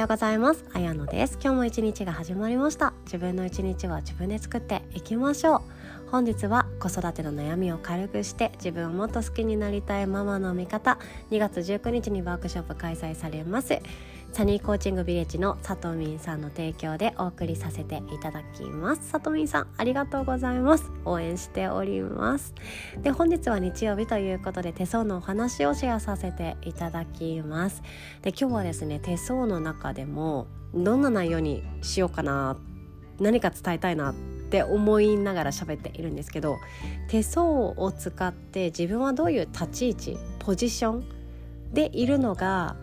ようございます。あやのです。今日も一日が始まりました。自分の一日は自分で作っていきましょう。本日は子育ての悩みを軽くして自分をもっと好きになりたいママの味方。2月19日にワークショップ開催されます。サニーコーチングビレッジのさとみんさんの提供でお送りさせていただきます。さとみんさんありがとうございます。応援しております。で本日は日曜日ということで手相のお話をシェアさせていただきます。で今日はですね手相の中でもどんな内容にしようかな何か伝えたいなって思いながら喋っているんですけど手相を使って自分はどういう立ち位置ポジションでいるのが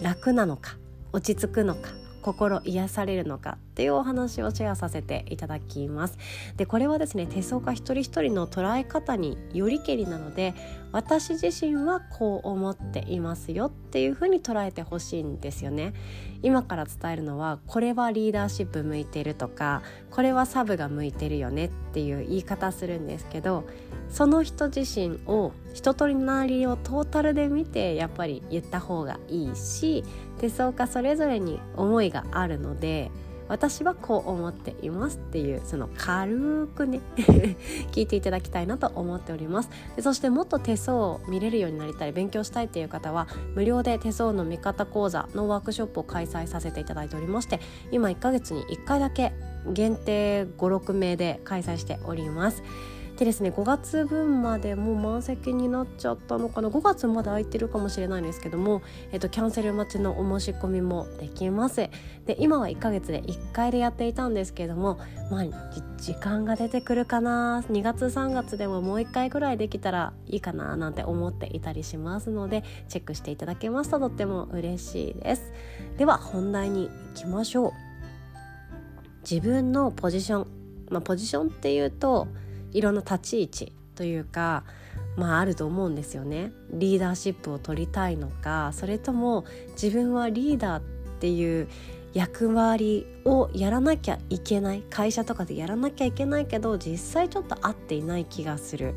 楽なのか落ち着くのか心癒されるのかっていうお話をシェアさせていただきます。でこれはですね手相家一人一人の捉え方によりけりなので私自身はこう思っていますよっていうふうに捉えてほしいんですよね。今から伝えるのはこれはリーダーシップ向いてるとかこれはサブが向いてるよねっていう言い方するんですけどその人自身を人となりをトータルで見てやっぱり言った方がいいし手相家それぞれに思いがあるので私はこう思っていますっていうその軽くね 聞いていただきたいなと思っております。でそしてもっと手相を見れるようになりたい勉強したいっていう方は無料で手相の見方講座のワークショップを開催させていただいておりまして今1ヶ月に1回だけ限定56名で開催しております。でですね5月分までもう満席になっちゃったのかな。5月まで空いてるかもしれないんですけども、えっと、キャンセル待ちのお申し込みもできます。で今は1ヶ月で1回でやっていたんですけどもまあ時間が出てくるかな。2月3月でももう1回ぐらいできたらいいかななんて思っていたりしますのでチェックしていただけますととっても嬉しいです。では本題に行きましょう。自分のポジション。まあポジションっていうといろんな立ち位置というかまああると思うんですよねリーダーシップを取りたいのかそれとも自分はリーダーっていう役割をやらなきゃいけない会社とかでやらなきゃいけないけど実際ちょっと合っていない気がする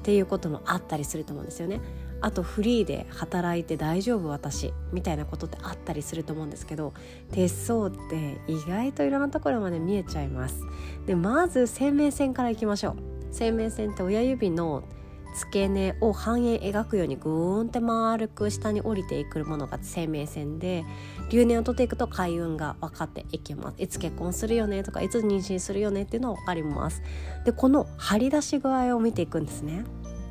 っていうこともあったりすると思うんですよね。あとフリーで働いて大丈夫私みたいなことってあったりすると思うんですけど手相って意外といろんなところまで見えちゃいます。でまず生命線からいきましょう。生命線って親指の付け根を半円描くようにグーンって丸く下に降りていくものが生命線で留年を取っていくと開運が分かっていきます。いつ結婚するよねとかいつ妊娠するよねっていうのは分かります。でこの張り出し具合を見ていくんですね。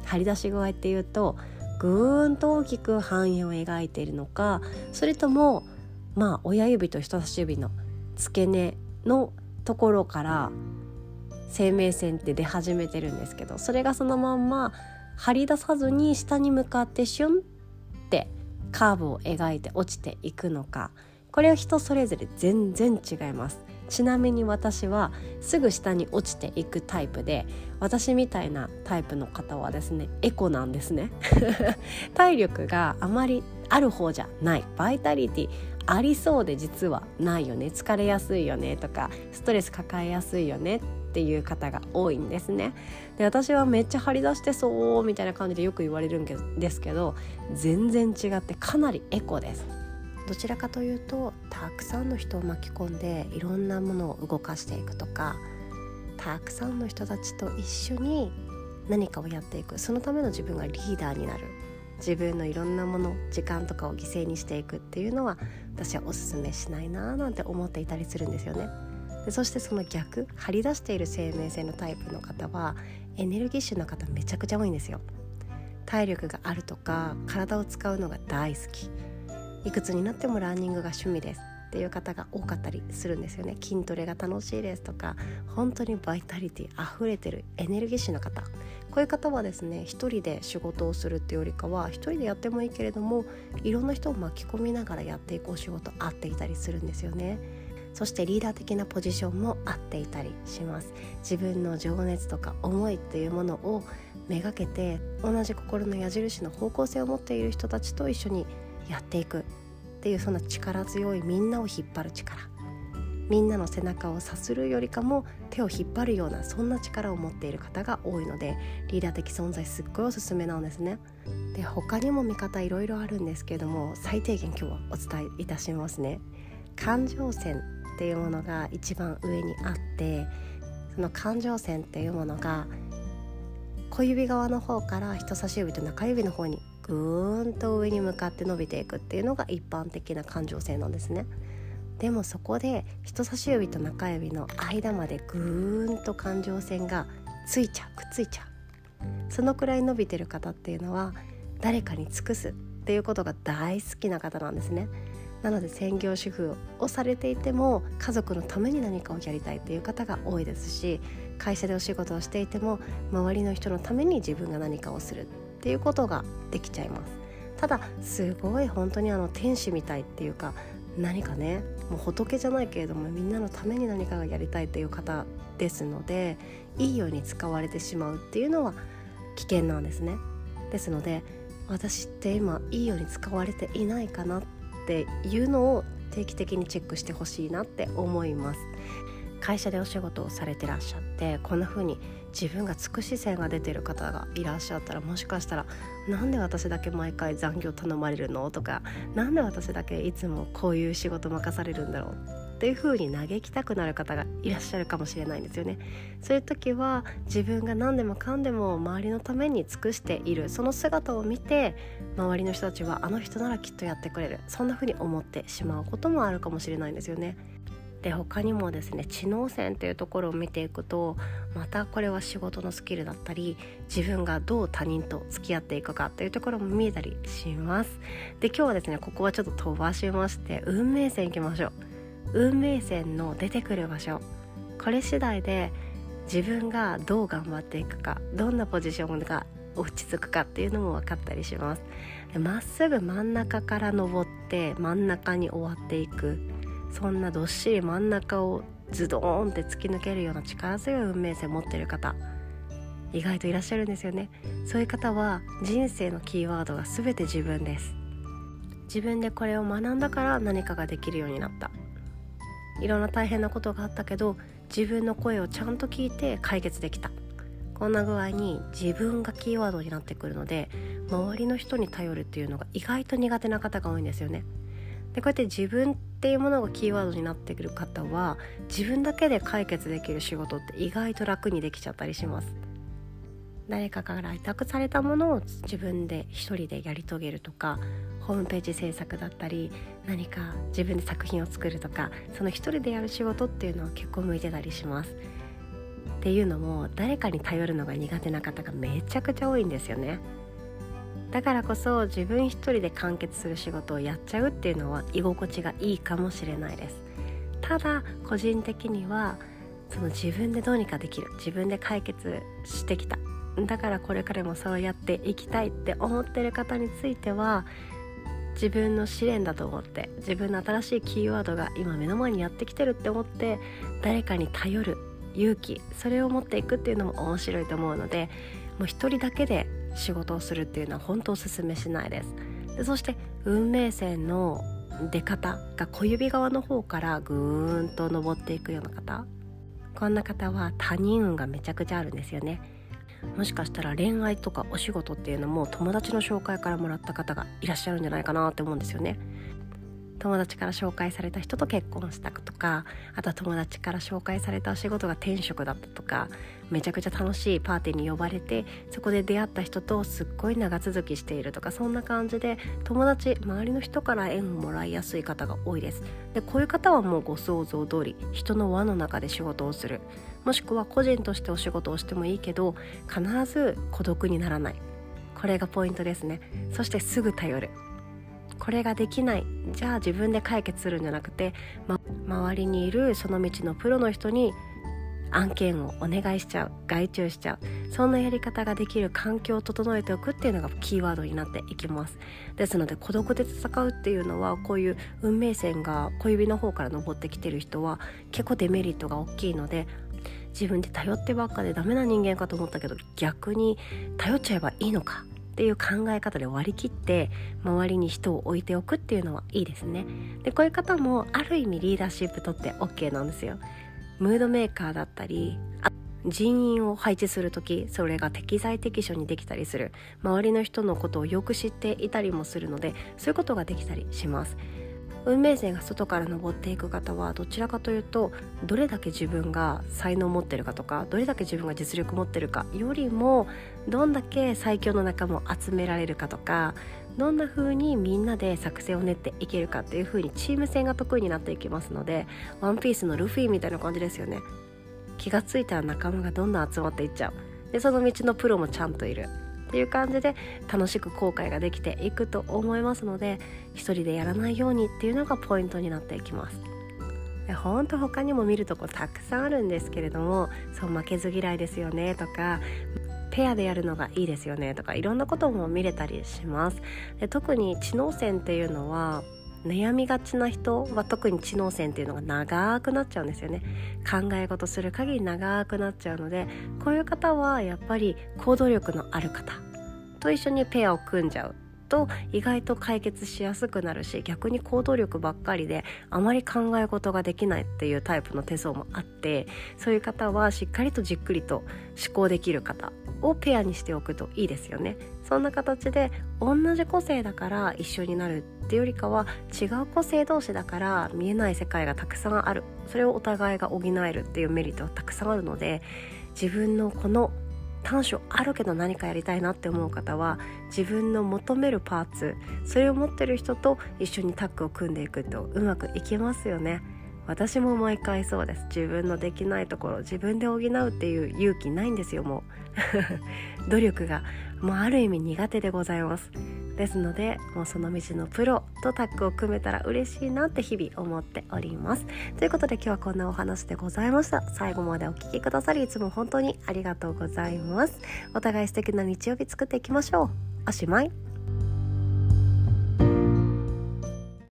張り出し具合っていうとぐーんと大きく半円を描いているのかそれともまあ親指と人差し指の付け根のところから生命線って出始めてるんですけどそれがそのまんま張り出さずに下に向かってシュンってカーブを描いて落ちていくのかこれは人それぞれ全然違います。ちなみに私はすぐ下に落ちていくタイプで私みたいなタイプの方はですねエコなんですね。体力があまりある方じゃない。バイタリティありそうで実はないよね。疲れやすいよね。とかストレス抱えやすいよね。っていう方が多いんですね。で私はめっちゃ張り出してそうみたいな感じでよく言われるんですけど全然違ってかなりエコです。どちらかというとたくさんの人を巻き込んでいろんなものを動かしていくとかたくさんの人たちと一緒に何かをやっていくそのための自分がリーダーになる自分のいろんなもの時間とかを犠牲にしていくっていうのは私はおすすめしないなーなんて思っていたりするんですよね。でそしてその逆張り出している生命線のタイプの方はエネルギッシュな方めちゃくちゃ多いんですよ。体力があるとか体を使うのが大好きいくつになってもランニングが趣味ですっていう方が多かったりするんですよね。筋トレが楽しいですとか本当にバイタリティ溢れてるエネルギッシュな方。こういう方はですね一人で仕事をするっていうよりかは一人でやってもいいけれどもいろんな人を巻き込みながらやっていくお仕事合っていたりするんですよね。そしてリーダー的なポジションも合っていたりします。自分の情熱とか思いっていうものをめがけて同じ心の矢印の方向性を持っている人たちと一緒にやっていくっていうそんな力強いみんなを引っ張る力みんなの背中をさするよりかも手を引っ張るようなそんな力を持っている方が多いのでリーダー的存在すっごいおすすめなんですね。で他にも見方いろいろあるんですけども最低限今日はお伝えいたしますね感情線っていうものが一番上にあってその感情線っていうものが小指側の方から人差し指と中指の方にぐーんと上に向かって伸びていくっていうのが一般的な感情線なんですね。でもそこで人差し指と中指の間までぐーんと感情線がついちゃうくっついちゃうそのくらい伸びてる方っていうのは誰かに尽くすっていうことが大好きな方なんですね。なので専業主婦をされていても家族のために何かをやりたいっていう方が多いですし会社でお仕事をしていても周りの人のために自分が何かをする。っていうことができちゃいます。ただすごい本当にあの天使みたいっていうか何かねもう仏じゃないけれどもみんなのために何かがやりたいという方ですのでいいように使われてしまうっていうのは危険なんですね。ですので私って今いいように使われていないかなっていうのを定期的にチェックしてほしいなって思います。会社でお仕事をされてらっしゃってこんな風に自分が尽くし線が出てる方がいらっしゃったらもしかしたら「なんで私だけ毎回残業頼まれるの?」とか「なんで私だけいつもこういう仕事任されるんだろう?」っていう風に嘆きたくなる方がいらっしゃるかもしれないんですよねそういう時は自分が何でもかんでも周りのために尽くしているその姿を見て周りの人たちはあの人ならきっとやってくれるそんな風に思ってしまうこともあるかもしれないんですよねで他にもですね知能線というところを見ていくとまたこれは仕事のスキルだったり自分がどう他人と付き合っていくかというところも見えたりします。で今日はですねここはちょっと飛ばしまして運命線いきましょう。運命線の出てくる場所。これ次第で自分がどう頑張っていくかどんなポジションが落ち着くかっていうのも分かったりします。まっすぐ真ん中から登って真ん中に終わっていく。そんなどっしり真ん中をズドーンって突き抜けるような力強い運命線持ってる方意外といらっしゃるんですよね。そういう方は人生のキーワードが全て自分です。自分でこれを学んだから何かができるようになった。いろんな大変なことがあったけど自分の声をちゃんと聞いて解決できた。こんな具合に自分がキーワードになってくるので周りの人に頼るっていうのが意外と苦手な方が多いんですよね。でこうやって自分っていうものがキーワードになってくる方は自分だけで解決できる仕事って意外と楽にできちゃったりします。誰かから委託されたものを自分で一人でやり遂げるとかホームページ制作だったり何か自分で作品を作るとかその一人でやる仕事っていうのは結構向いてたりします。っていうのも誰かに頼るのが苦手な方がめちゃくちゃ多いんですよね。だからこそ自分一人で完結する仕事をやっちゃうっていうのは居心地がいいかもしれないです。ただ個人的にはその自分でどうにかできる。自分で解決してきた。だからこれからもそうやっていきたいって思ってる方については自分の試練だと思って自分の新しいキーワードが今目の前にやってきてるって思って誰かに頼る勇気それを持っていくっていうのも面白いと思うのでもう一人だけで仕事をするっていうのは本当おすすめしないです。でそして運命線の出方が小指側の方からぐーんと登っていくような方。こんな方は他人運がめちゃくちゃあるんですよね。もしかしたら恋愛とかお仕事っていうのも友達の紹介からもらった方がいらっしゃるんじゃないかなって思うんですよね。友達から紹介された人と結婚したとかあとは友達から紹介されたお仕事が転職だったとかめちゃくちゃ楽しいパーティーに呼ばれてそこで出会った人とすっごい長続きしているとかそんな感じで友達周りの人から縁をもらいやすい方が多いです。でこういう方はもうご想像通り人の輪の中で仕事をする。もしくは個人としてお仕事をしてもいいけど必ず孤独にならない。これがポイントですね。そしてすぐ頼る。これができない。じゃあ自分で解決するんじゃなくて、ま、周りにいるその道のプロの人に案件をお願いしちゃう外注しちゃう。そんなやり方ができる環境を整えておくっていうのがキーワードになっていきます。ですので孤独で戦うっていうのはこういう運命線が小指の方から登ってきてる人は結構デメリットが大きいので自分で頼ってばっかでダメな人間かと思ったけど逆に頼っちゃえばいいのか。っていう考え方で割り切って周りに人を置いておくっていうのはいいですね。でこういう方もある意味リーダーシップとって OK なんですよ。ムードメーカーだったり人員を配置する時それが適材適所にできたりする。周りの人のことをよく知っていたりもするのでそういうことができたりします。運命線が外から登っていく方はどちらかというとどれだけ自分が才能を持ってるかとかどれだけ自分が実力を持ってるかよりもどんだけ最強の仲間を集められるかとかどんな風にみんなで作戦を練っていけるかっていう風にチーム戦が得意になっていきますのでワンピースのルフィみたいな感じですよね。気がついたら仲間がどんどん集まっていっちゃう。でその道のプロもちゃんといる。っていう感じで楽しく後悔ができていくと思いますので一人でやらないようにっていうのがポイントになっていきます。でほんと他にも見るとこたくさんあるんですけれどもそう負けず嫌いですよねとかペアでやるのがいいですよねとかいろんなことも見れたりします。で特に知能線っていうのは悩みがちな人は特に知能線っていうのが長くなっちゃうんですよね。考え事する限り長くなっちゃうのでこういう方はやっぱり行動力のある方と一緒にペアを組んじゃうと意外と解決しやすくなるし逆に行動力ばっかりであまり考え事ができないっていうタイプの手相もあってそういう方はしっかりとじっくりと思考できる方をペアにしておくといいですよね。そんな形で同じ個性だから一緒になるっていうよりかは違う個性同士だから見えない世界がたくさんあるそれをお互いが補えるっていうメリットはたくさんあるので自分のこの短所あるけど何かやりたいなって思う方は自分の求めるパーツそれを持ってる人と一緒にタッグを組んでいくとうまくいきますよね私も毎回そうです自分のできないところ自分で補うっていう勇気ないんですよもう努力がもうある意味苦手でございますですのでもうその道のプロとタッグを組めたら嬉しいなって日々思っております。ということで今日はこんなお話でございました。最後までお聴きくださりいつも本当にありがとうございます。お互い素敵な日曜日作っていきましょう。おしまい。